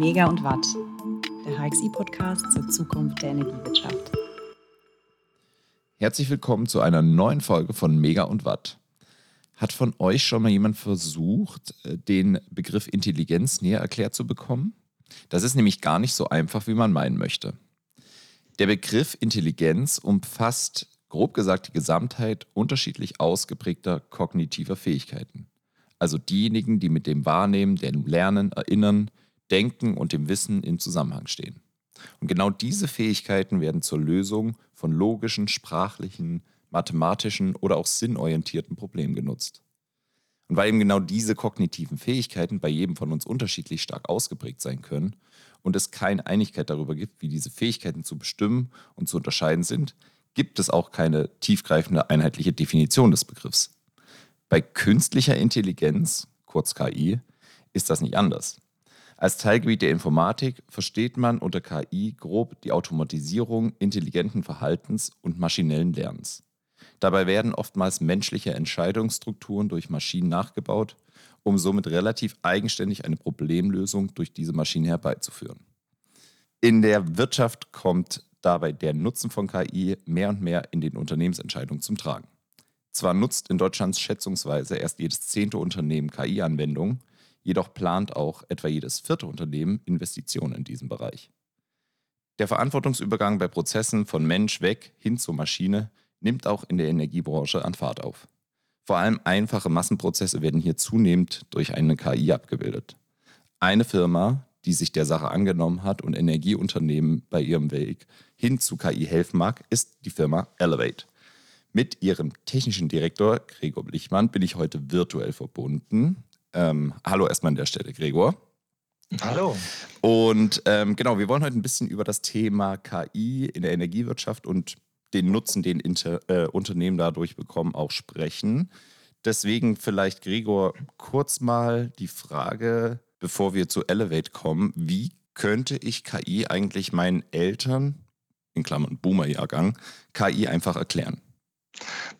Mega und Watt, der HXI-Podcast zur Zukunft der Energiewirtschaft. Herzlich willkommen zu einer neuen Folge von Mega und Watt. Hat von euch schon mal jemand versucht, äh, den Begriff Intelligenz näher erklärt zu bekommen? Das ist nämlich gar nicht so einfach, wie man meinen möchte. Der Begriff Intelligenz umfasst, grob gesagt, die Gesamtheit unterschiedlich ausgeprägter kognitiver Fähigkeiten. Also diejenigen, die mit dem Wahrnehmen, dem Lernen, Erinnern, Denken und dem Wissen in Zusammenhang stehen. Und genau diese Fähigkeiten werden zur Lösung von logischen, sprachlichen, mathematischen oder auch sinnorientierten Problemen genutzt. Und weil eben genau diese kognitiven Fähigkeiten bei jedem von uns unterschiedlich stark ausgeprägt sein können und es keine Einigkeit darüber gibt, wie diese Fähigkeiten zu bestimmen und zu unterscheiden sind, gibt es auch keine tiefgreifende einheitliche Definition des Begriffs. Bei künstlicher Intelligenz, kurz KI, ist das nicht anders. Als Teilgebiet der Informatik versteht man unter KI grob die Automatisierung intelligenten Verhaltens und maschinellen Lernens. Dabei werden oftmals menschliche Entscheidungsstrukturen durch Maschinen nachgebaut, um somit relativ eigenständig eine Problemlösung durch diese Maschine herbeizuführen. In der Wirtschaft kommt dabei der Nutzen von KI mehr und mehr in den Unternehmensentscheidungen zum Tragen. Zwar nutzt in Deutschland schätzungsweise erst jedes zehnte Unternehmen KI-Anwendungen, Jedoch plant auch etwa jedes vierte Unternehmen Investitionen in diesem Bereich. Der Verantwortungsübergang bei Prozessen von Mensch weg hin zur Maschine nimmt auch in der Energiebranche an Fahrt auf. Vor allem einfache Massenprozesse werden hier zunehmend durch eine KI abgebildet. Eine Firma, die sich der Sache angenommen hat und Energieunternehmen bei ihrem Weg hin zu KI helfen mag, ist die Firma Elevate. Mit ihrem technischen Direktor Gregor Blichmann bin ich heute virtuell verbunden. Ähm, hallo erstmal an der Stelle, Gregor. Hallo. Und ähm, genau, wir wollen heute ein bisschen über das Thema KI in der Energiewirtschaft und den Nutzen, den Inter äh, Unternehmen dadurch bekommen, auch sprechen. Deswegen vielleicht, Gregor, kurz mal die Frage, bevor wir zu Elevate kommen, wie könnte ich KI eigentlich meinen Eltern, in Klammern Boomer-Jahrgang, KI einfach erklären?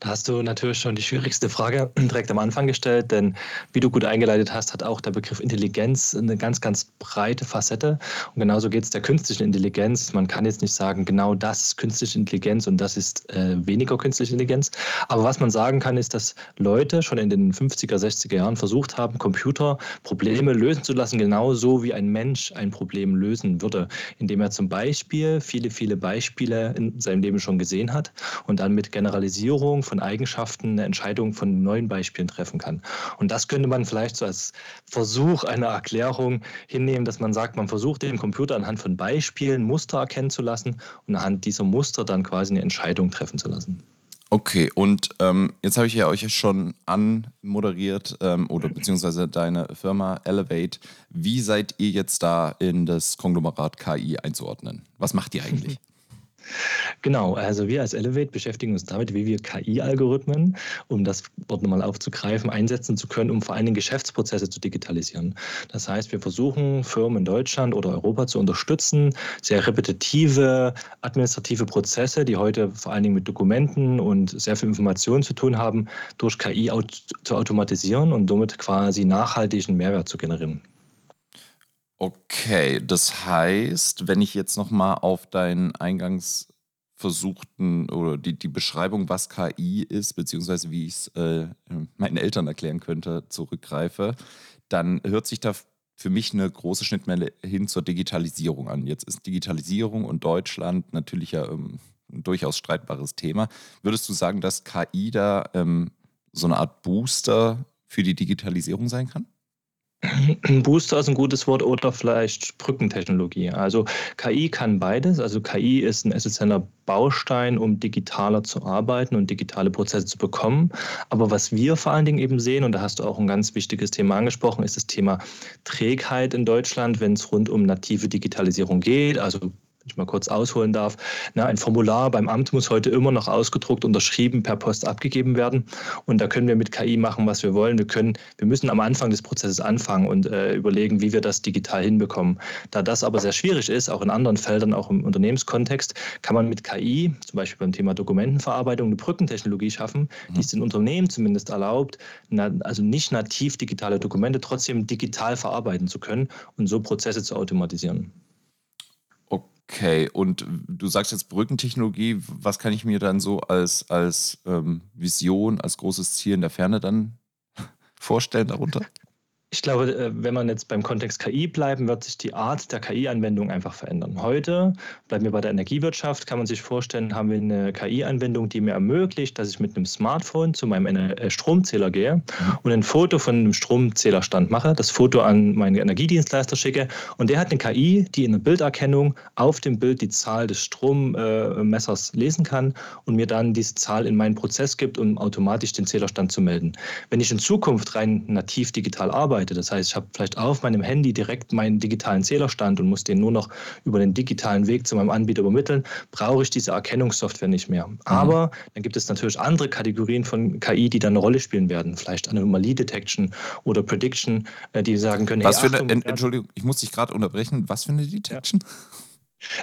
Da hast du natürlich schon die schwierigste Frage direkt am Anfang gestellt, denn wie du gut eingeleitet hast, hat auch der Begriff Intelligenz eine ganz, ganz breite Facette. Und genauso geht es der künstlichen Intelligenz. Man kann jetzt nicht sagen, genau das ist künstliche Intelligenz und das ist äh, weniger künstliche Intelligenz. Aber was man sagen kann, ist, dass Leute schon in den 50er, 60er Jahren versucht haben, Computer Probleme lösen zu lassen, genauso wie ein Mensch ein Problem lösen würde, indem er zum Beispiel viele, viele Beispiele in seinem Leben schon gesehen hat und dann mit Generalisierung Generalisierung von Eigenschaften eine Entscheidung von neuen Beispielen treffen kann. Und das könnte man vielleicht so als Versuch einer Erklärung hinnehmen, dass man sagt, man versucht den Computer anhand von Beispielen Muster erkennen zu lassen und anhand dieser Muster dann quasi eine Entscheidung treffen zu lassen. Okay, und ähm, jetzt habe ich ja euch schon anmoderiert ähm, oder beziehungsweise deine Firma Elevate. Wie seid ihr jetzt da in das Konglomerat KI einzuordnen? Was macht ihr eigentlich? Genau, also wir als Elevate beschäftigen uns damit, wie wir KI-Algorithmen, um das Wort nochmal aufzugreifen, einsetzen zu können, um vor allen Dingen Geschäftsprozesse zu digitalisieren. Das heißt, wir versuchen Firmen in Deutschland oder Europa zu unterstützen, sehr repetitive administrative Prozesse, die heute vor allen Dingen mit Dokumenten und sehr viel Informationen zu tun haben, durch KI zu automatisieren und somit quasi nachhaltigen Mehrwert zu generieren. Okay, das heißt, wenn ich jetzt nochmal auf deinen eingangs versuchten oder die, die Beschreibung, was KI ist, beziehungsweise wie ich es äh, meinen Eltern erklären könnte, zurückgreife, dann hört sich da für mich eine große Schnittmenge hin zur Digitalisierung an. Jetzt ist Digitalisierung und Deutschland natürlich ja ähm, ein durchaus streitbares Thema. Würdest du sagen, dass KI da ähm, so eine Art Booster für die Digitalisierung sein kann? Booster ist ein gutes Wort oder vielleicht Brückentechnologie. Also KI kann beides. Also KI ist ein essentieller Baustein, um digitaler zu arbeiten und digitale Prozesse zu bekommen. Aber was wir vor allen Dingen eben sehen, und da hast du auch ein ganz wichtiges Thema angesprochen, ist das Thema Trägheit in Deutschland, wenn es rund um native Digitalisierung geht. Also wenn ich mal kurz ausholen darf. Na, ein Formular beim Amt muss heute immer noch ausgedruckt, unterschrieben, per Post abgegeben werden. Und da können wir mit KI machen, was wir wollen. Wir können, wir müssen am Anfang des Prozesses anfangen und äh, überlegen, wie wir das digital hinbekommen. Da das aber sehr schwierig ist, auch in anderen Feldern, auch im Unternehmenskontext, kann man mit KI, zum Beispiel beim Thema Dokumentenverarbeitung, eine Brückentechnologie schaffen, mhm. die es den Unternehmen zumindest erlaubt, na, also nicht nativ digitale Dokumente trotzdem digital verarbeiten zu können und so Prozesse zu automatisieren. Okay, und du sagst jetzt Brückentechnologie, was kann ich mir dann so als, als ähm, Vision, als großes Ziel in der Ferne dann vorstellen darunter? Ich glaube, äh, wenn man jetzt beim Kontext KI bleiben, wird sich die Art der KI-Anwendung einfach verändern. Heute, bleiben wir bei der Energiewirtschaft, kann man sich vorstellen, haben wir eine KI-Anwendung, die mir ermöglicht, dass ich mit einem Smartphone zu meinem äh, Stromzähler gehe und ein Foto von einem Stromzählerstand mache, das Foto an meinen Energiedienstleister schicke und der hat eine KI, die in der Bilderkennung auf dem Bild die Zahl des Strommessers lesen kann und mir dann diese Zahl in meinen Prozess gibt, um automatisch den Zählerstand zu melden. Wenn ich in Zukunft rein nativ digital arbeite, arbeite. Das heißt, ich habe vielleicht auf meinem Handy direkt meinen digitalen Zählerstand und muss den nur noch über den digitalen Weg zu meinem Anbieter übermitteln, brauche ich diese Erkennungssoftware nicht mehr. Mhm. Aber dann gibt es natürlich andere Kategorien von KI, die dann eine Rolle spielen werden. Vielleicht Anomalie Detection oder Prediction, äh, die sagen können, Was hey, für eine, Entschuldigung, ich muss dich gerade unterbrechen. Was für eine Detection? Ja.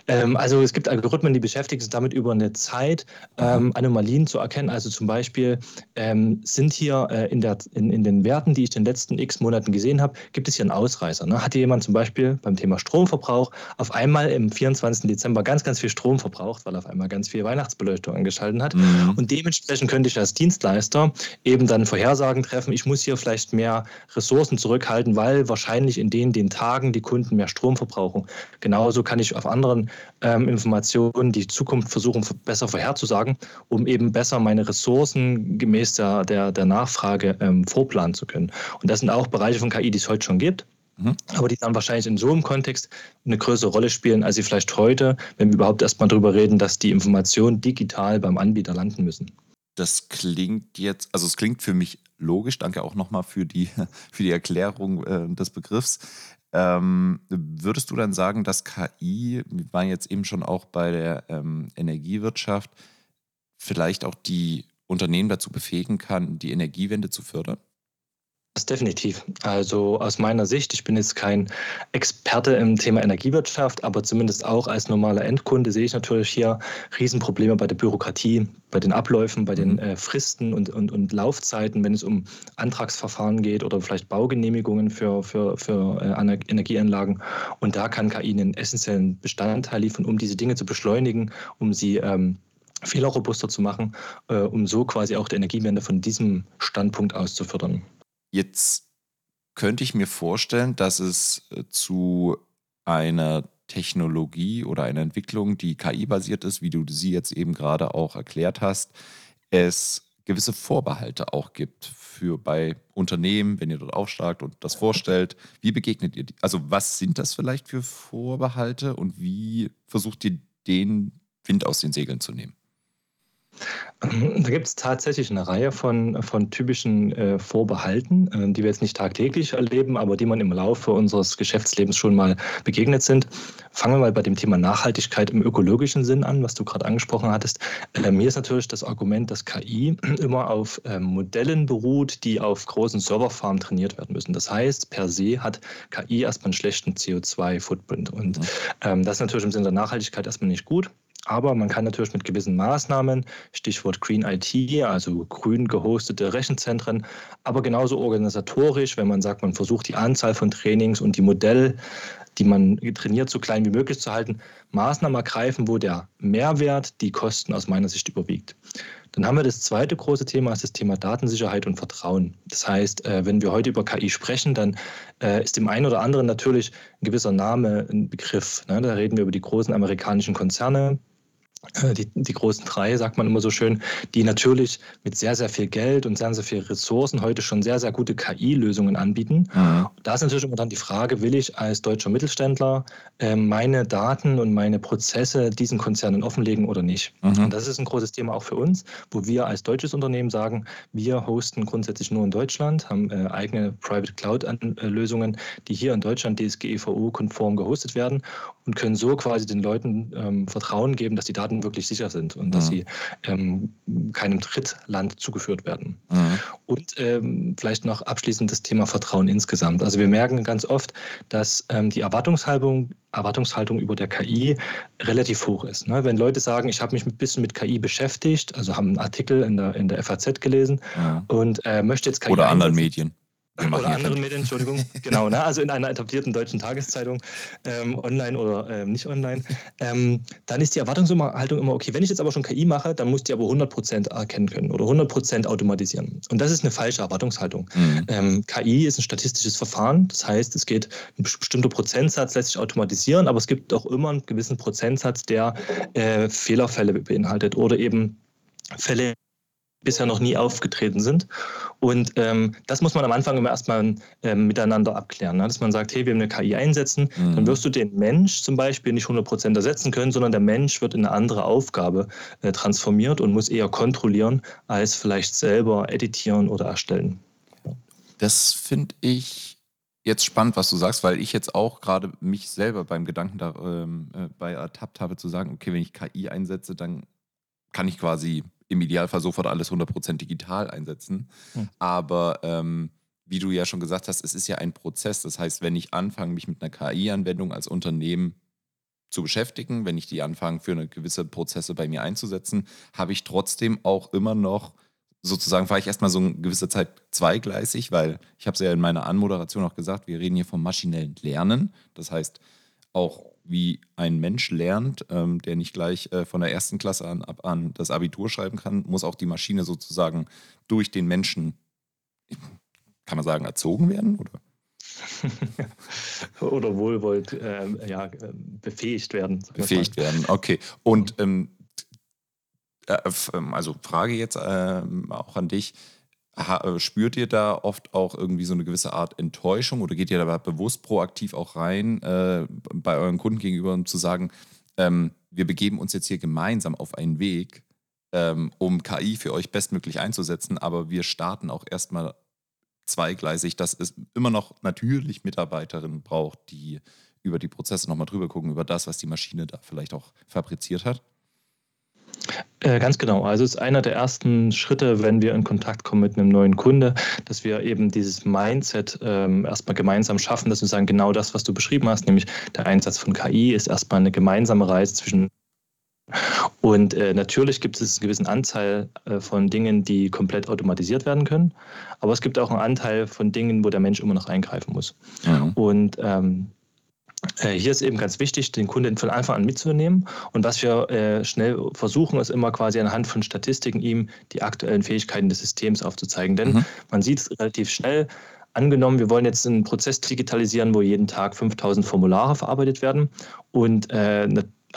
Ähm, also es gibt Algorithmen, die beschäftigen sich damit über eine Zeit, ähm, Anomalien zu erkennen. Also zum Beispiel ähm, sind hier äh, in, der, in, in, den Werten, die ich in den letzten x Monaten gesehen habe, gibt es hier einen Ausreißer. Ne? Hat hier jemand zum Beispiel beim Thema Stromverbrauch auf einmal im 24. Dezember ganz, ganz viel Strom verbraucht, weil er auf einmal ganz viel Weihnachtsbeleuchtung angeschaltet hat. Mhm. Und dementsprechend könnte ich als Dienstleister eben dann Vorhersagen treffen, ich muss hier vielleicht mehr Ressourcen zurückhalten, weil wahrscheinlich in den, den Tagen die Kunden mehr Strom verbrauchen. Genauso kann ich auf andere anderen ähm, Informationen die Zukunft versuchen besser vorherzusagen, um eben besser meine Ressourcen gemäß der, der, der Nachfrage ähm, vorplanen zu können. Und das sind auch Bereiche von KI, die es heute schon gibt. Mhm. Aber die dann wahrscheinlich in so einem Kontext eine größere Rolle spielen, als sie vielleicht heute, wenn wir überhaupt erstmal darüber reden, dass die Informationen digital beim Anbieter landen müssen. Das klingt jetzt, also es klingt für mich logisch, danke auch nochmal für die, für die Erklärung äh, des Begriffs. Ähm, würdest du dann sagen, dass KI, wir waren jetzt eben schon auch bei der ähm, Energiewirtschaft, vielleicht auch die Unternehmen dazu befähigen kann, die Energiewende zu fördern? Das definitiv. Also aus meiner Sicht, ich bin jetzt kein Experte im Thema Energiewirtschaft, aber zumindest auch als normaler Endkunde sehe ich natürlich hier Riesenprobleme bei der Bürokratie, bei den Abläufen, bei den mhm. äh, Fristen und, und, und Laufzeiten, wenn es um Antragsverfahren geht oder vielleicht Baugenehmigungen für, für, für äh, Energieanlagen. Und da kann KI einen essentiellen Bestandteil liefern, um diese Dinge zu beschleunigen, um sie ähm, fehlerrobuster zu machen, äh, um so quasi auch die Energiewende von diesem Standpunkt aus zu fördern. Jetzt könnte ich mir vorstellen, dass es äh, zu einer Technologie oder einer Entwicklung, die KI-basiert ist, wie du sie jetzt eben gerade auch erklärt hast, es gewisse Vorbehalte auch gibt für bei Unternehmen, wenn ihr dort aufschlagt und das vorstellt. Wie begegnet ihr die? Also was sind das vielleicht für Vorbehalte und wie versucht ihr den Wind aus den Segeln zu nehmen? Da gibt es tatsächlich eine Reihe von, von typischen äh, Vorbehalten, äh, die wir jetzt nicht tagtäglich erleben, aber die man im Laufe unseres Geschäftslebens schon mal begegnet sind. Fangen wir mal bei dem Thema Nachhaltigkeit im ökologischen Sinn an, was du gerade angesprochen hattest. Äh, mir ist natürlich das Argument, dass KI immer auf ähm, Modellen beruht, die auf großen Serverfarmen trainiert werden müssen. Das heißt, per se hat KI erstmal einen schlechten CO2-Footprint. Und mhm. ähm, das ist natürlich im Sinne der Nachhaltigkeit erstmal nicht gut. Aber man kann natürlich mit gewissen Maßnahmen, Stichwort Green IT, also grün gehostete Rechenzentren, aber genauso organisatorisch, wenn man sagt, man versucht die Anzahl von Trainings und die Modell, die man trainiert, so klein wie möglich zu halten, Maßnahmen ergreifen, wo der Mehrwert die Kosten aus meiner Sicht überwiegt. Dann haben wir das zweite große Thema, das, das Thema Datensicherheit und Vertrauen. Das heißt, äh, wenn wir heute über KI sprechen, dann äh, ist dem einen oder anderen natürlich ein gewisser Name ein Begriff. Ne? Da reden wir über die großen amerikanischen Konzerne, die, die großen drei, sagt man immer so schön, die natürlich mit sehr, sehr viel Geld und sehr, sehr viel Ressourcen heute schon sehr, sehr gute KI-Lösungen anbieten. Mhm. Da ist natürlich immer dann die Frage, will ich als deutscher Mittelständler äh, meine Daten und meine Prozesse diesen Konzernen offenlegen oder nicht? Mhm. Und das ist ein großes Thema auch für uns, wo wir als deutsches Unternehmen sagen, wir hosten grundsätzlich nur in Deutschland, haben äh, eigene Private Cloud-Lösungen, die hier in Deutschland DSGVO-konform gehostet werden und können so quasi den Leuten ähm, Vertrauen geben, dass die Daten wirklich sicher sind und mhm. dass sie ähm, keinem Drittland zugeführt werden. Mhm. Und ähm, vielleicht noch abschließend das Thema Vertrauen insgesamt. Also wir merken ganz oft, dass ähm, die Erwartungshaltung, Erwartungshaltung über der KI relativ hoch ist. Ne? Wenn Leute sagen, ich habe mich ein bisschen mit KI beschäftigt, also haben einen Artikel in der, in der FAZ gelesen ja. und äh, möchte jetzt KI Oder anderen Medien. Oder anderen Medien, Entschuldigung. genau, ne? also in einer etablierten deutschen Tageszeitung, ähm, online oder ähm, nicht online. Ähm, dann ist die Erwartungshaltung immer, okay, wenn ich jetzt aber schon KI mache, dann muss die aber 100% erkennen können oder 100% automatisieren. Und das ist eine falsche Erwartungshaltung. Mhm. Ähm, KI ist ein statistisches Verfahren, das heißt, es geht, ein bestimmter Prozentsatz lässt sich automatisieren, aber es gibt auch immer einen gewissen Prozentsatz, der äh, Fehlerfälle beinhaltet oder eben Fälle, bisher noch nie aufgetreten sind. Und ähm, das muss man am Anfang immer erstmal ähm, miteinander abklären. Ne? Dass man sagt, hey, wir haben eine KI einsetzen, mhm. dann wirst du den Mensch zum Beispiel nicht 100% ersetzen können, sondern der Mensch wird in eine andere Aufgabe äh, transformiert und muss eher kontrollieren, als vielleicht selber editieren oder erstellen. Das finde ich jetzt spannend, was du sagst, weil ich jetzt auch gerade mich selber beim Gedanken da, ähm, äh, bei ertappt habe, zu sagen, okay, wenn ich KI einsetze, dann kann ich quasi im Idealfall sofort alles 100% digital einsetzen. Hm. Aber ähm, wie du ja schon gesagt hast, es ist ja ein Prozess. Das heißt, wenn ich anfange, mich mit einer KI-Anwendung als Unternehmen zu beschäftigen, wenn ich die anfange, für eine gewisse Prozesse bei mir einzusetzen, habe ich trotzdem auch immer noch, sozusagen fahre ich erstmal so eine gewisse Zeit zweigleisig, weil ich habe es ja in meiner Anmoderation auch gesagt, wir reden hier vom maschinellen Lernen. Das heißt, auch wie ein Mensch lernt, ähm, der nicht gleich äh, von der ersten Klasse an, ab an das Abitur schreiben kann, muss auch die Maschine sozusagen durch den Menschen, kann man sagen, erzogen werden? Oder? oder wohlwollend äh, ja, befähigt werden. Befähigt werden, okay. Und ähm, äh, ähm, also Frage jetzt äh, auch an dich. Äh, spürt ihr da oft auch irgendwie so eine gewisse Art Enttäuschung oder geht ihr da bewusst proaktiv auch rein äh, bei euren Kunden gegenüber, um zu sagen, ähm, wir begeben uns jetzt hier gemeinsam auf einen Weg, ähm, um KI für euch bestmöglich einzusetzen, aber wir starten auch erstmal zweigleisig, dass es immer noch natürlich Mitarbeiterinnen braucht, die über die Prozesse nochmal drüber gucken, über das, was die Maschine da vielleicht auch fabriziert hat? Äh, ganz genau. Also es ist einer der ersten Schritte, wenn wir in Kontakt kommen mit einem neuen Kunde, dass wir eben dieses Mindset ähm, erstmal gemeinsam schaffen, dass wir sagen, genau das, was du beschrieben hast, nämlich der Einsatz von KI ist erstmal eine gemeinsame Reise zwischen und äh, natürlich gibt es einen gewissen Anteil äh, von Dingen, die komplett automatisiert werden können, aber es gibt auch einen Anteil von Dingen, wo der Mensch immer noch eingreifen muss. Ja. Und ähm, äh, hier ist eben ganz wichtig, den Kunden von Anfang an mitzunehmen. Und was wir äh, schnell versuchen, ist immer quasi anhand von Statistiken ihm die aktuellen Fähigkeiten des Systems aufzuzeigen. Denn mhm. man sieht es relativ schnell. Angenommen, wir wollen jetzt einen Prozess digitalisieren, wo jeden Tag 5000 Formulare verarbeitet werden und äh,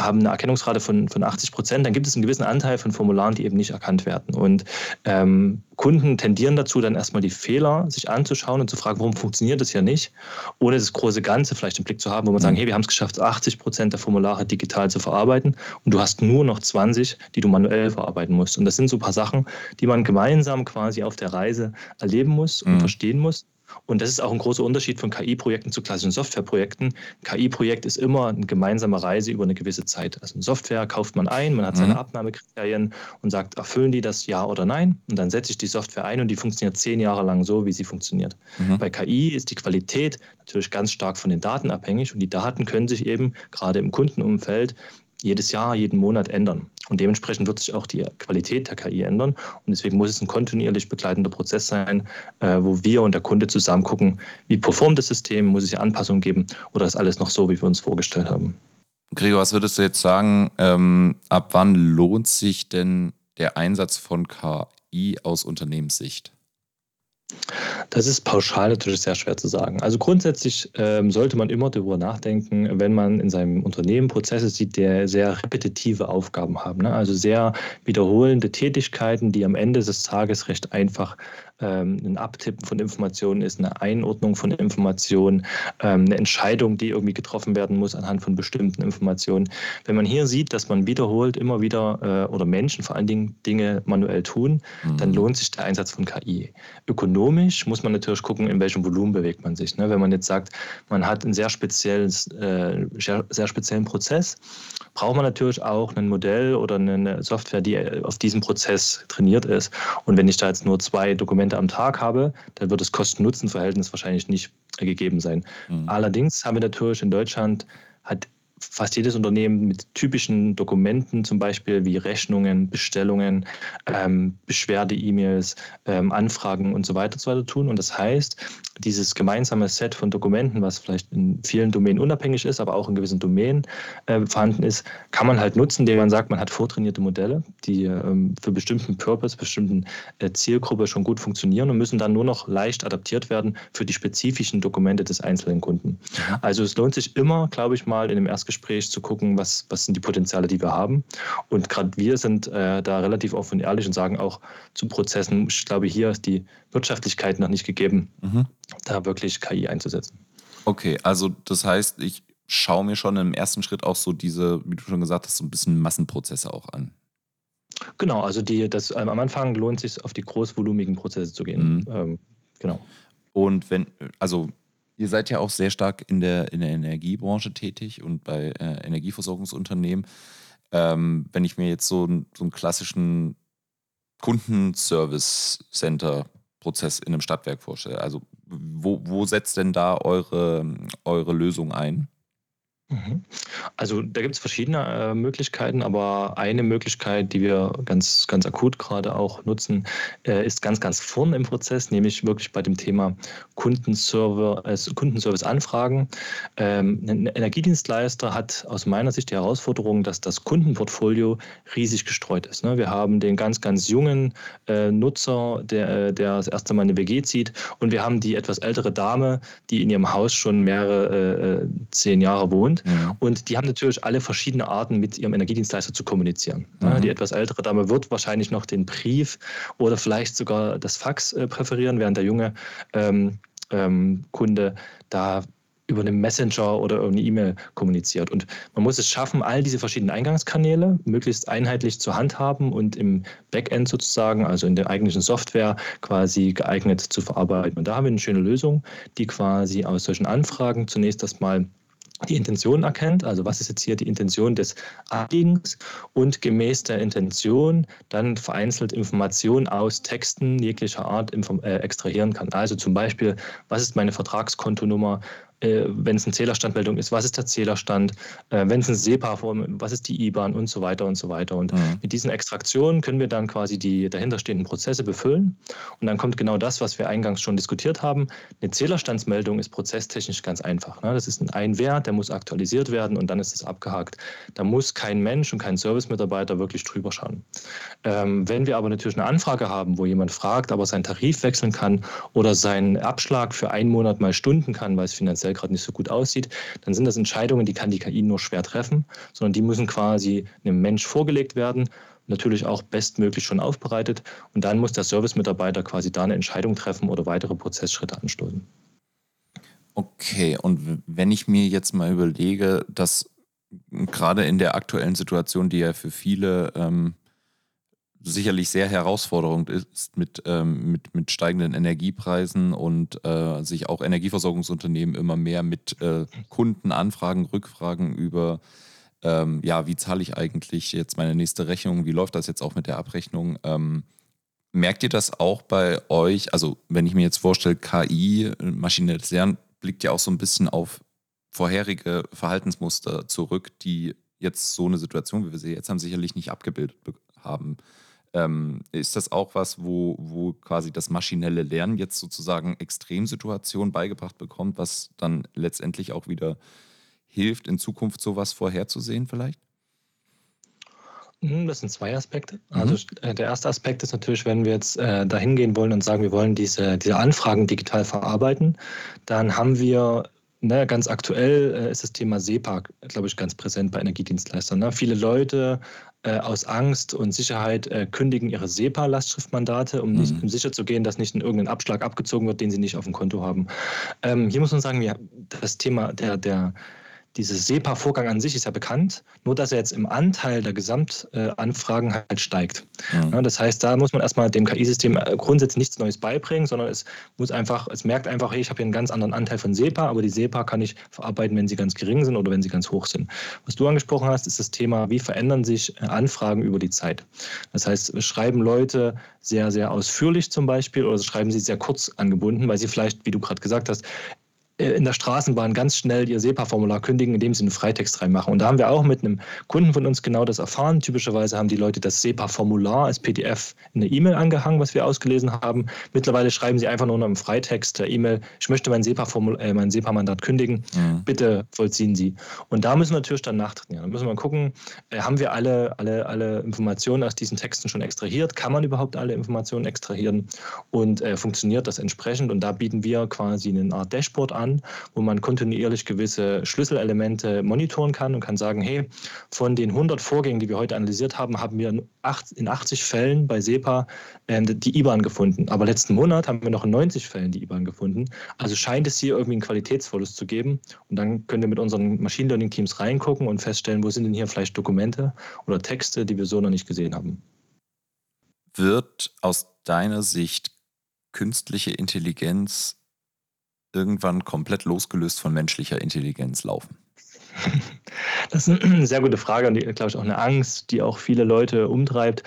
haben eine Erkennungsrate von, von 80 Prozent, dann gibt es einen gewissen Anteil von Formularen, die eben nicht erkannt werden. Und ähm, Kunden tendieren dazu, dann erstmal die Fehler sich anzuschauen und zu fragen, warum funktioniert das hier nicht, ohne das große Ganze vielleicht im Blick zu haben, wo man mhm. sagen, hey, wir haben es geschafft, 80 Prozent der Formulare digital zu verarbeiten und du hast nur noch 20, die du manuell verarbeiten musst. Und das sind so ein paar Sachen, die man gemeinsam quasi auf der Reise erleben muss und mhm. verstehen muss. Und das ist auch ein großer Unterschied von KI-Projekten zu klassischen Softwareprojekten. Ein KI-Projekt ist immer eine gemeinsame Reise über eine gewisse Zeit. Also eine Software kauft man ein, man hat seine mhm. Abnahmekriterien und sagt, erfüllen die das ja oder nein? Und dann setze ich die Software ein und die funktioniert zehn Jahre lang so, wie sie funktioniert. Mhm. Bei KI ist die Qualität natürlich ganz stark von den Daten abhängig und die Daten können sich eben gerade im Kundenumfeld jedes Jahr, jeden Monat ändern. Und dementsprechend wird sich auch die Qualität der KI ändern. Und deswegen muss es ein kontinuierlich begleitender Prozess sein, äh, wo wir und der Kunde zusammen gucken, wie performt das System, muss es hier Anpassungen geben oder ist alles noch so, wie wir uns vorgestellt haben. Gregor, was würdest du jetzt sagen, ähm, ab wann lohnt sich denn der Einsatz von KI aus Unternehmenssicht? Das ist pauschal natürlich sehr schwer zu sagen. Also grundsätzlich ähm, sollte man immer darüber nachdenken, wenn man in seinem Unternehmen Prozesse sieht, die sehr repetitive Aufgaben haben. Ne? Also sehr wiederholende Tätigkeiten, die am Ende des Tages recht einfach ein Abtippen von Informationen ist, eine Einordnung von Informationen, ähm, eine Entscheidung, die irgendwie getroffen werden muss anhand von bestimmten Informationen. Wenn man hier sieht, dass man wiederholt immer wieder äh, oder Menschen vor allen Dingen Dinge manuell tun, mhm. dann lohnt sich der Einsatz von KI. Ökonomisch muss man natürlich gucken, in welchem Volumen bewegt man sich. Ne? Wenn man jetzt sagt, man hat einen sehr, spezielles, äh, sehr speziellen Prozess, braucht man natürlich auch ein Modell oder eine Software, die auf diesem Prozess trainiert ist. Und wenn ich da jetzt nur zwei Dokumente am Tag habe, dann wird das Kosten-Nutzen-Verhältnis wahrscheinlich nicht gegeben sein. Mhm. Allerdings haben wir natürlich in Deutschland hat fast jedes Unternehmen mit typischen Dokumenten, zum Beispiel wie Rechnungen, Bestellungen, ähm, Beschwerde-E-Mails, ähm, Anfragen und so weiter, so weiter tun. Und das heißt, dieses gemeinsame Set von Dokumenten, was vielleicht in vielen Domänen unabhängig ist, aber auch in gewissen Domänen äh, vorhanden ist, kann man halt nutzen, indem man sagt, man hat vortrainierte Modelle, die ähm, für bestimmten Purpose, bestimmten äh, Zielgruppe schon gut funktionieren und müssen dann nur noch leicht adaptiert werden für die spezifischen Dokumente des einzelnen Kunden. Mhm. Also es lohnt sich immer, glaube ich mal, in dem Erstgespräch zu gucken, was, was sind die Potenziale, die wir haben. Und gerade wir sind äh, da relativ offen und ehrlich und sagen auch zu Prozessen, ich glaube, hier ist die Wirtschaftlichkeit noch nicht gegeben. Mhm da wirklich KI einzusetzen. Okay, also das heißt, ich schaue mir schon im ersten Schritt auch so diese, wie du schon gesagt hast, so ein bisschen Massenprozesse auch an. Genau, also die, das, ähm, am Anfang lohnt es sich, auf die großvolumigen Prozesse zu gehen. Mhm. Ähm, genau. Und wenn, also ihr seid ja auch sehr stark in der, in der Energiebranche tätig und bei äh, Energieversorgungsunternehmen. Ähm, wenn ich mir jetzt so, so einen klassischen Kundenservice-Center-Prozess in einem Stadtwerk vorstelle, also wo, wo setzt denn da eure, eure Lösung ein? Mhm. Also da gibt es verschiedene äh, Möglichkeiten, aber eine Möglichkeit, die wir ganz, ganz akut gerade auch nutzen, äh, ist ganz, ganz vorne im Prozess, nämlich wirklich bei dem Thema Kundenserver, äh, Kundenservice-Anfragen. Ähm, ein Energiedienstleister hat aus meiner Sicht die Herausforderung, dass das Kundenportfolio riesig gestreut ist. Ne? Wir haben den ganz, ganz jungen äh, Nutzer, der, äh, der das erste Mal eine WG zieht und wir haben die etwas ältere Dame, die in ihrem Haus schon mehrere äh, zehn Jahre wohnt Mhm. Und die haben natürlich alle verschiedene Arten, mit ihrem Energiedienstleister zu kommunizieren. Mhm. Die etwas ältere Dame wird wahrscheinlich noch den Brief oder vielleicht sogar das Fax äh, präferieren, während der junge ähm, ähm, Kunde da über einen Messenger oder eine E-Mail kommuniziert. Und man muss es schaffen, all diese verschiedenen Eingangskanäle möglichst einheitlich zu handhaben und im Backend sozusagen, also in der eigentlichen Software, quasi geeignet zu verarbeiten. Und da haben wir eine schöne Lösung, die quasi aus solchen Anfragen zunächst erstmal die Intention erkennt, also was ist jetzt hier die Intention des Anliegens? Und gemäß der Intention dann vereinzelt Informationen aus Texten jeglicher Art äh, extrahieren kann. Also zum Beispiel, was ist meine Vertragskontonummer, äh, wenn es eine Zählerstandmeldung ist, was ist der Zählerstand, äh, wenn es ein SEPA-Form, was ist die IBAN und so weiter und so weiter. Und mhm. mit diesen Extraktionen können wir dann quasi die dahinterstehenden Prozesse befüllen. Und dann kommt genau das, was wir eingangs schon diskutiert haben. Eine Zählerstandsmeldung ist prozesstechnisch ganz einfach. Ne? Das ist ein Wert, der muss aktualisiert werden und dann ist es abgehakt. Da muss kein Mensch und kein Servicemitarbeiter wirklich drüber schauen. Ähm, wenn wir aber natürlich eine Anfrage haben, wo jemand fragt, aber seinen Tarif wechseln kann oder seinen Abschlag für einen Monat mal stunden kann, weil es finanziell finanziell gerade nicht so gut aussieht, dann sind das Entscheidungen, die kann die KI nur schwer treffen, sondern die müssen quasi einem Mensch vorgelegt werden, natürlich auch bestmöglich schon aufbereitet und dann muss der Servicemitarbeiter quasi da eine Entscheidung treffen oder weitere Prozessschritte anstoßen. Okay, und wenn ich mir jetzt mal überlege, dass gerade in der aktuellen Situation, die ja für viele ähm, sicherlich sehr herausfordernd ist mit, ähm, mit, mit steigenden Energiepreisen und äh, sich auch Energieversorgungsunternehmen immer mehr mit äh, Kundenanfragen, Rückfragen über, ähm, ja, wie zahle ich eigentlich jetzt meine nächste Rechnung, wie läuft das jetzt auch mit der Abrechnung? Ähm, merkt ihr das auch bei euch? Also, wenn ich mir jetzt vorstelle, KI, maschinelles Lernen, blickt ja auch so ein bisschen auf vorherige Verhaltensmuster zurück, die jetzt so eine Situation, wie wir sie jetzt haben, sicherlich nicht abgebildet haben. Ähm, ist das auch was, wo, wo quasi das maschinelle Lernen jetzt sozusagen Extremsituationen beigebracht bekommt, was dann letztendlich auch wieder hilft, in Zukunft sowas vorherzusehen vielleicht? Hm, das sind zwei Aspekte. Mhm. Also äh, der erste Aspekt ist natürlich, wenn wir jetzt äh, dahin gehen wollen und sagen, wir wollen diese, diese Anfragen digital verarbeiten, dann haben wir Ne, ganz aktuell äh, ist das Thema SEPA, glaube ich, ganz präsent bei Energiedienstleistern. Ne? Viele Leute äh, aus Angst und Sicherheit äh, kündigen ihre SEPA-Lastschriftmandate, um, nicht, mhm. um sicher zu gehen, dass nicht in irgendein Abschlag abgezogen wird, den sie nicht auf dem Konto haben. Ähm, hier muss man sagen, ja, das Thema der, der, dieser SEPA-Vorgang an sich ist ja bekannt, nur dass er jetzt im Anteil der Gesamtanfragen halt steigt. Mhm. Ja, das heißt, da muss man erstmal dem KI-System äh, grundsätzlich nichts Neues beibringen, sondern es muss einfach, es merkt einfach, hey, ich habe hier einen ganz anderen Anteil von SEPA, aber die SEPA kann ich verarbeiten, wenn sie ganz gering sind oder wenn sie ganz hoch sind. Was du angesprochen hast, ist das Thema, wie verändern sich äh, Anfragen über die Zeit. Das heißt, schreiben Leute sehr, sehr ausführlich zum Beispiel oder schreiben sie sehr kurz angebunden, weil sie vielleicht, wie du gerade gesagt hast, in der Straßenbahn ganz schnell ihr SEPA-Formular kündigen, indem sie einen Freitext reinmachen. Und da haben wir auch mit einem Kunden von uns genau das erfahren. Typischerweise haben die Leute das SEPA-Formular als PDF in eine E-Mail angehangen, was wir ausgelesen haben. Mittlerweile schreiben sie einfach nur noch im Freitext der E-Mail, ich möchte mein SEPA-Mandat äh, mein SEPA kündigen, mhm. bitte vollziehen Sie. Und da müssen wir natürlich dann nachtrainieren. Da müssen wir gucken, äh, haben wir alle, alle, alle Informationen aus diesen Texten schon extrahiert? Kann man überhaupt alle Informationen extrahieren? Und äh, funktioniert das entsprechend? Und da bieten wir quasi eine Art Dashboard an, an, wo man kontinuierlich gewisse Schlüsselelemente monitoren kann und kann sagen, hey, von den 100 Vorgängen, die wir heute analysiert haben, haben wir in 80 Fällen bei SEPA äh, die IBAN gefunden. Aber letzten Monat haben wir noch in 90 Fällen die IBAN gefunden. Also scheint es hier irgendwie einen Qualitätsverlust zu geben. Und dann können wir mit unseren Machine Learning Teams reingucken und feststellen, wo sind denn hier vielleicht Dokumente oder Texte, die wir so noch nicht gesehen haben. Wird aus deiner Sicht künstliche Intelligenz irgendwann komplett losgelöst von menschlicher Intelligenz laufen? Das ist eine sehr gute Frage und, glaube ich, auch eine Angst, die auch viele Leute umtreibt.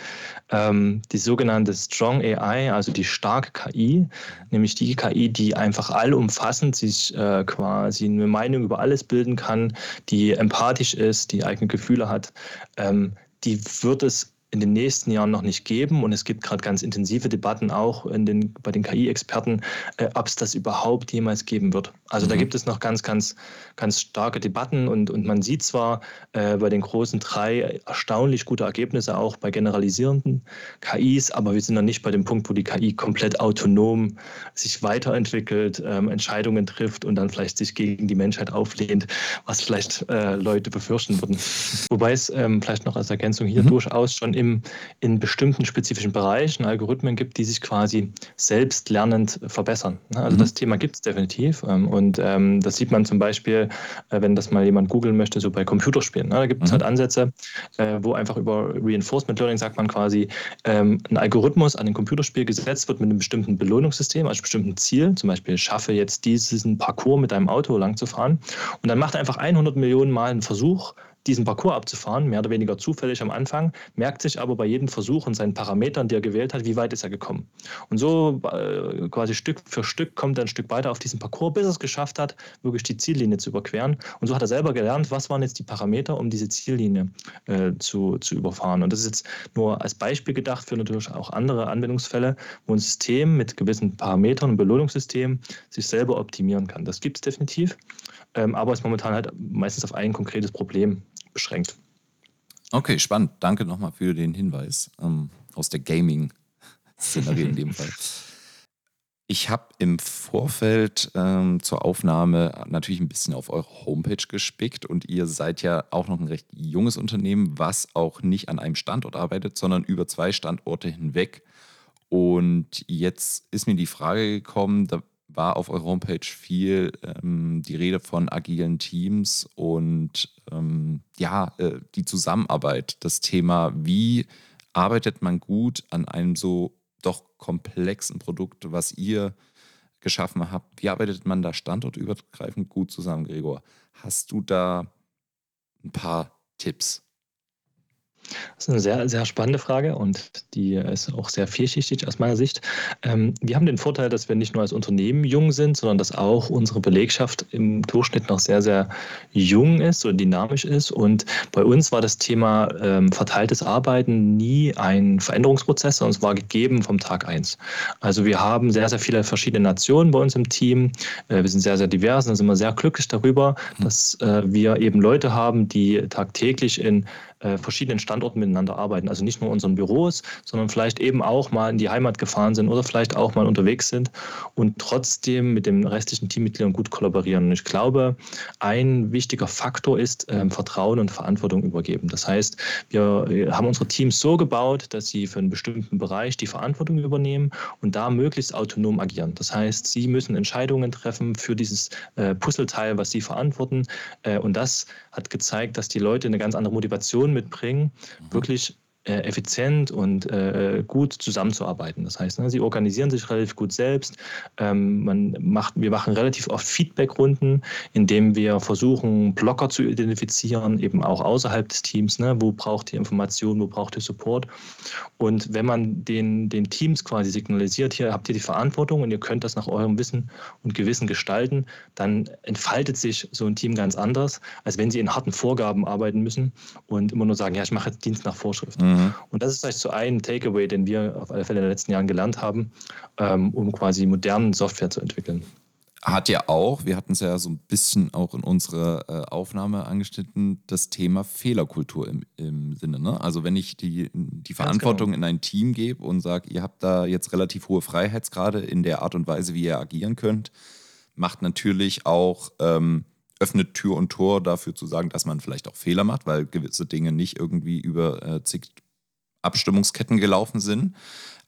Ähm, die sogenannte Strong AI, also die starke KI, nämlich die KI, die einfach allumfassend sich äh, quasi eine Meinung über alles bilden kann, die empathisch ist, die eigene Gefühle hat, ähm, die wird es in den nächsten Jahren noch nicht geben. Und es gibt gerade ganz intensive Debatten auch den, bei den KI-Experten, äh, ob es das überhaupt jemals geben wird. Also mhm. da gibt es noch ganz, ganz, ganz starke Debatten und, und man sieht zwar äh, bei den großen drei erstaunlich gute Ergebnisse auch bei generalisierenden KIs, aber wir sind noch nicht bei dem Punkt, wo die KI komplett autonom sich weiterentwickelt, ähm, Entscheidungen trifft und dann vielleicht sich gegen die Menschheit auflehnt, was vielleicht äh, Leute befürchten würden. Wobei es ähm, vielleicht noch als Ergänzung hier mhm. durchaus schon im, in bestimmten spezifischen Bereichen Algorithmen gibt, die sich quasi selbst lernend verbessern. Also mhm. das Thema gibt es definitiv. Ähm, und ähm, das sieht man zum Beispiel, äh, wenn das mal jemand googeln möchte, so bei Computerspielen. Da gibt es mhm. halt Ansätze, äh, wo einfach über Reinforcement Learning sagt man quasi, ähm, ein Algorithmus an ein Computerspiel gesetzt wird mit einem bestimmten Belohnungssystem, also einem bestimmten Ziel. Zum Beispiel schaffe jetzt diesen Parcours mit deinem Auto lang zu fahren. Und dann macht er einfach 100 Millionen Mal einen Versuch, diesen Parcours abzufahren, mehr oder weniger zufällig am Anfang, merkt sich aber bei jedem Versuch und seinen Parametern, die er gewählt hat, wie weit ist er gekommen. Und so äh, quasi Stück für Stück kommt er ein Stück weiter auf diesen Parcours, bis er es geschafft hat, wirklich die Ziellinie zu überqueren. Und so hat er selber gelernt, was waren jetzt die Parameter, um diese Ziellinie äh, zu, zu überfahren. Und das ist jetzt nur als Beispiel gedacht für natürlich auch andere Anwendungsfälle, wo ein System mit gewissen Parametern und Belohnungssystemen sich selber optimieren kann. Das gibt es definitiv, ähm, aber ist momentan halt meistens auf ein konkretes Problem beschränkt. Okay, spannend. Danke nochmal für den Hinweis ähm, aus der Gaming-Szenerie in dem Fall. Ich habe im Vorfeld ähm, zur Aufnahme natürlich ein bisschen auf eure Homepage gespickt und ihr seid ja auch noch ein recht junges Unternehmen, was auch nicht an einem Standort arbeitet, sondern über zwei Standorte hinweg. Und jetzt ist mir die Frage gekommen, da war auf eurer Homepage viel ähm, die Rede von agilen Teams und ähm, ja, äh, die Zusammenarbeit, das Thema, wie arbeitet man gut an einem so doch komplexen Produkt, was ihr geschaffen habt. Wie arbeitet man da standortübergreifend gut zusammen, Gregor? Hast du da ein paar Tipps? Das ist eine sehr, sehr spannende Frage und die ist auch sehr vielschichtig aus meiner Sicht. Ähm, wir haben den Vorteil, dass wir nicht nur als Unternehmen jung sind, sondern dass auch unsere Belegschaft im Durchschnitt noch sehr, sehr jung ist und dynamisch ist. Und bei uns war das Thema ähm, verteiltes Arbeiten nie ein Veränderungsprozess, sondern es war gegeben vom Tag eins. Also wir haben sehr, sehr viele verschiedene Nationen bei uns im Team. Äh, wir sind sehr, sehr divers und sind immer sehr glücklich darüber, dass äh, wir eben Leute haben, die tagtäglich in äh, verschiedenen Standorten miteinander arbeiten. Also nicht nur unseren Büros, sondern vielleicht eben auch mal in die Heimat gefahren sind oder vielleicht auch mal unterwegs sind und trotzdem mit den restlichen Teammitgliedern gut kollaborieren. Und ich glaube, ein wichtiger Faktor ist ähm, Vertrauen und Verantwortung übergeben. Das heißt, wir haben unsere Teams so gebaut, dass sie für einen bestimmten Bereich die Verantwortung übernehmen und da möglichst autonom agieren. Das heißt, sie müssen Entscheidungen treffen für dieses äh, Puzzleteil, was sie verantworten. Äh, und das hat gezeigt, dass die Leute eine ganz andere Motivation mitbringen, mhm. wirklich effizient und äh, gut zusammenzuarbeiten. Das heißt, ne, sie organisieren sich relativ gut selbst. Ähm, man macht, wir machen relativ oft Feedback-Runden, indem wir versuchen, Blocker zu identifizieren, eben auch außerhalb des Teams. Ne, wo braucht ihr Information, wo braucht ihr Support? Und wenn man den, den Teams quasi signalisiert, hier habt ihr die Verantwortung und ihr könnt das nach eurem Wissen und Gewissen gestalten, dann entfaltet sich so ein Team ganz anders, als wenn sie in harten Vorgaben arbeiten müssen und immer nur sagen, ja, ich mache jetzt Dienst nach Vorschrift. Mhm. Mhm. Und das ist vielleicht so ein Takeaway, den wir auf alle Fälle in den letzten Jahren gelernt haben, ähm, um quasi modernen Software zu entwickeln. Hat ja auch, wir hatten es ja so ein bisschen auch in unserer äh, Aufnahme angeschnitten, das Thema Fehlerkultur im, im Sinne. Ne? Also wenn ich die, die Verantwortung genau. in ein Team gebe und sage, ihr habt da jetzt relativ hohe Freiheitsgrade in der Art und Weise, wie ihr agieren könnt, macht natürlich auch ähm, öffnet Tür und Tor dafür zu sagen, dass man vielleicht auch Fehler macht, weil gewisse Dinge nicht irgendwie über äh, zig Abstimmungsketten gelaufen sind.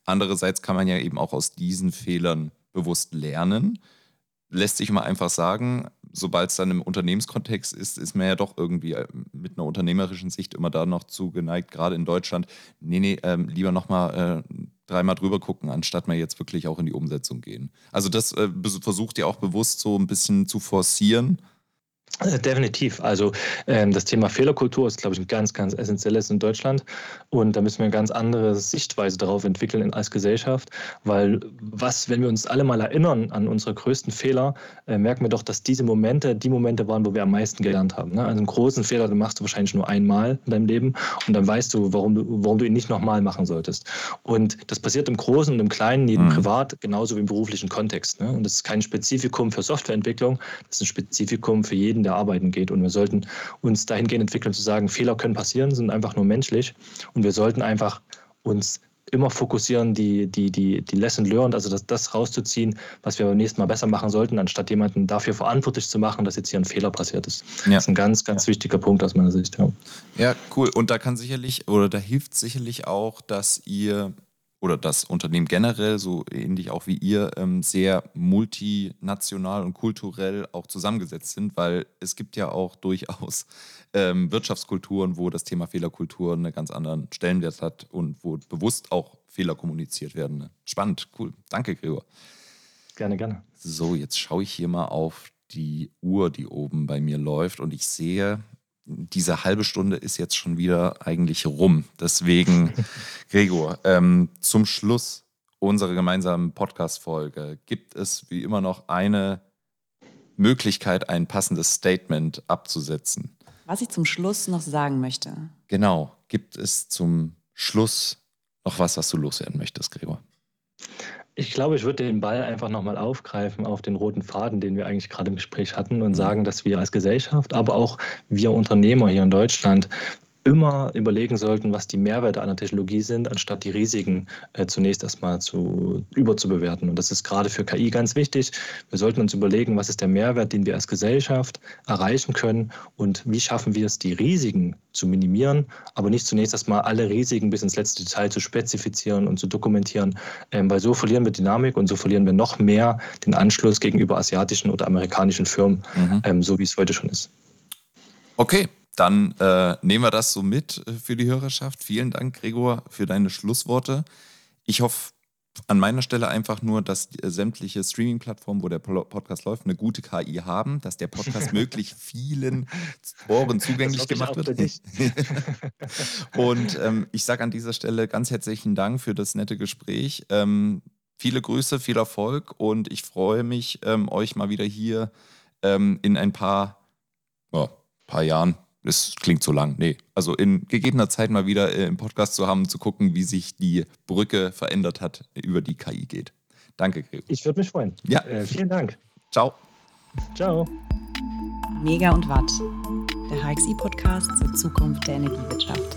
Andererseits kann man ja eben auch aus diesen Fehlern bewusst lernen. Lässt sich mal einfach sagen, sobald es dann im Unternehmenskontext ist, ist man ja doch irgendwie äh, mit einer unternehmerischen Sicht immer da noch zugeneigt, gerade in Deutschland, nee, nee, ähm, lieber nochmal äh, dreimal drüber gucken, anstatt mal jetzt wirklich auch in die Umsetzung gehen. Also das äh, versucht ihr auch bewusst so ein bisschen zu forcieren definitiv. Also ähm, das Thema Fehlerkultur ist, glaube ich, ein ganz, ganz essentielles in Deutschland. Und da müssen wir eine ganz andere Sichtweise darauf entwickeln als Gesellschaft. Weil was, wenn wir uns alle mal erinnern an unsere größten Fehler, äh, merken wir doch, dass diese Momente die Momente waren, wo wir am meisten gelernt haben. Ne? Also einen großen Fehler, den machst du wahrscheinlich nur einmal in deinem Leben und dann weißt du, warum du, warum du ihn nicht nochmal machen solltest. Und das passiert im Großen und im Kleinen, jedem mhm. privat, genauso wie im beruflichen Kontext. Ne? Und das ist kein Spezifikum für Softwareentwicklung, das ist ein Spezifikum für jeden, der arbeiten geht. Und wir sollten uns dahingehend entwickeln, zu sagen, Fehler können passieren, sind einfach nur menschlich. Und wir sollten einfach uns immer fokussieren, die, die, die, die Lesson learned, also das, das rauszuziehen, was wir beim nächsten Mal besser machen sollten, anstatt jemanden dafür verantwortlich zu machen, dass jetzt hier ein Fehler passiert ist. Ja. Das ist ein ganz, ganz wichtiger Punkt aus meiner Sicht. Ja. ja, cool. Und da kann sicherlich, oder da hilft sicherlich auch, dass ihr oder das Unternehmen generell, so ähnlich auch wie ihr, ähm, sehr multinational und kulturell auch zusammengesetzt sind, weil es gibt ja auch durchaus ähm, Wirtschaftskulturen, wo das Thema Fehlerkultur einen ganz anderen Stellenwert hat und wo bewusst auch Fehler kommuniziert werden. Spannend, cool. Danke, Gregor. Gerne, gerne. So, jetzt schaue ich hier mal auf die Uhr, die oben bei mir läuft und ich sehe, diese halbe Stunde ist jetzt schon wieder eigentlich rum. Deswegen, Gregor, ähm, zum Schluss unserer gemeinsamen Podcast-Folge gibt es wie immer noch eine Möglichkeit, ein passendes Statement abzusetzen. Was ich zum Schluss noch sagen möchte. Genau. Gibt es zum Schluss noch was, was du loswerden möchtest, Gregor? Ich glaube, ich würde den Ball einfach nochmal aufgreifen auf den roten Faden, den wir eigentlich gerade im Gespräch hatten und mhm. sagen, dass wir als Gesellschaft, aber auch wir Unternehmer hier in Deutschland immer überlegen sollten, was die Mehrwerte einer Technologie sind, anstatt die Risiken äh, zunächst erstmal zu, überzubewerten. Und das ist gerade für KI ganz wichtig. Wir sollten uns überlegen, was ist der Mehrwert, den wir als Gesellschaft erreichen können und wie schaffen wir es, die Risiken zu minimieren, aber nicht zunächst erstmal alle Risiken bis ins letzte Detail zu spezifizieren und zu dokumentieren, ähm, weil so verlieren wir Dynamik und so verlieren wir noch mehr den Anschluss gegenüber asiatischen oder amerikanischen Firmen, mhm. ähm, so wie es heute schon ist. Okay, dann äh, nehmen wir das so mit äh, für die Hörerschaft. Vielen Dank, Gregor, für deine Schlussworte. Ich hoffe an meiner Stelle einfach nur, dass äh, sämtliche Streaming-Plattformen, wo der Podcast läuft, eine gute KI haben, dass der Podcast möglichst vielen Ohren zugänglich gemacht wird. Und ähm, ich sage an dieser Stelle ganz herzlichen Dank für das nette Gespräch. Ähm, viele Grüße, viel Erfolg und ich freue mich, ähm, euch mal wieder hier ähm, in ein paar, oh, paar Jahren das klingt so lang. Nee. Also in gegebener Zeit mal wieder äh, im Podcast zu haben, zu gucken, wie sich die Brücke verändert hat, über die KI geht. Danke, Gregor. Ich würde mich freuen. Ja. Äh, vielen Dank. Ciao. Ciao. Mega und Watt. der HXI-Podcast zur Zukunft der Energiewirtschaft.